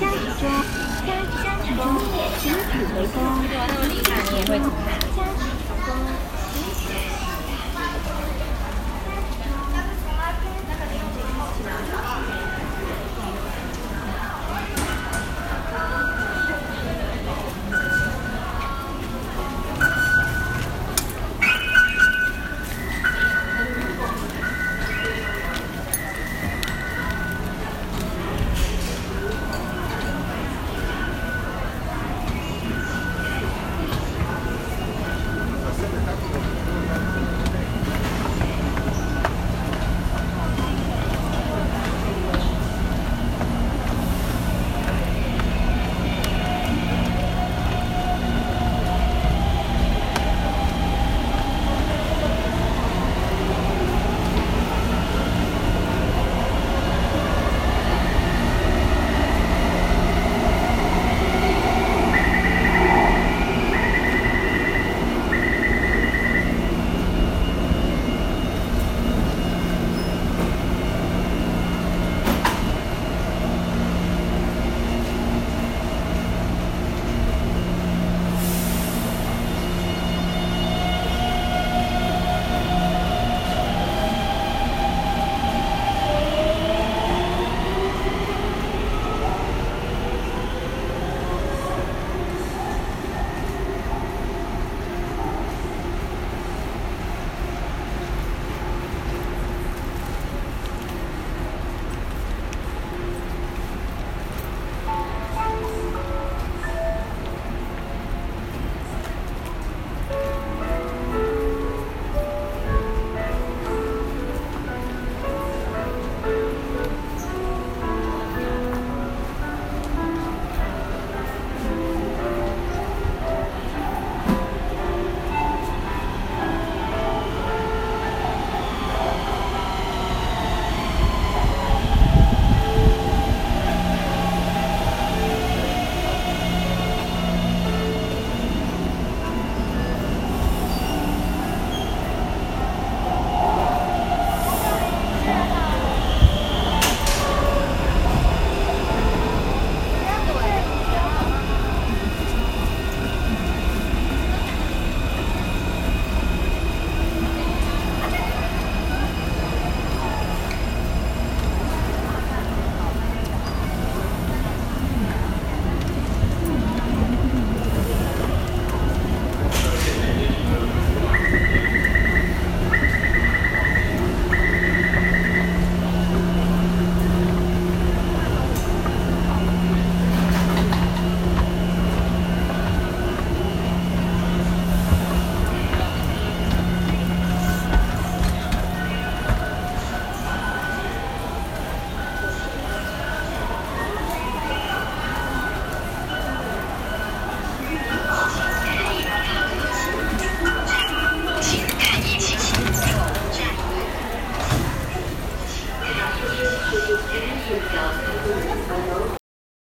加时中，加加时中，请指挥中。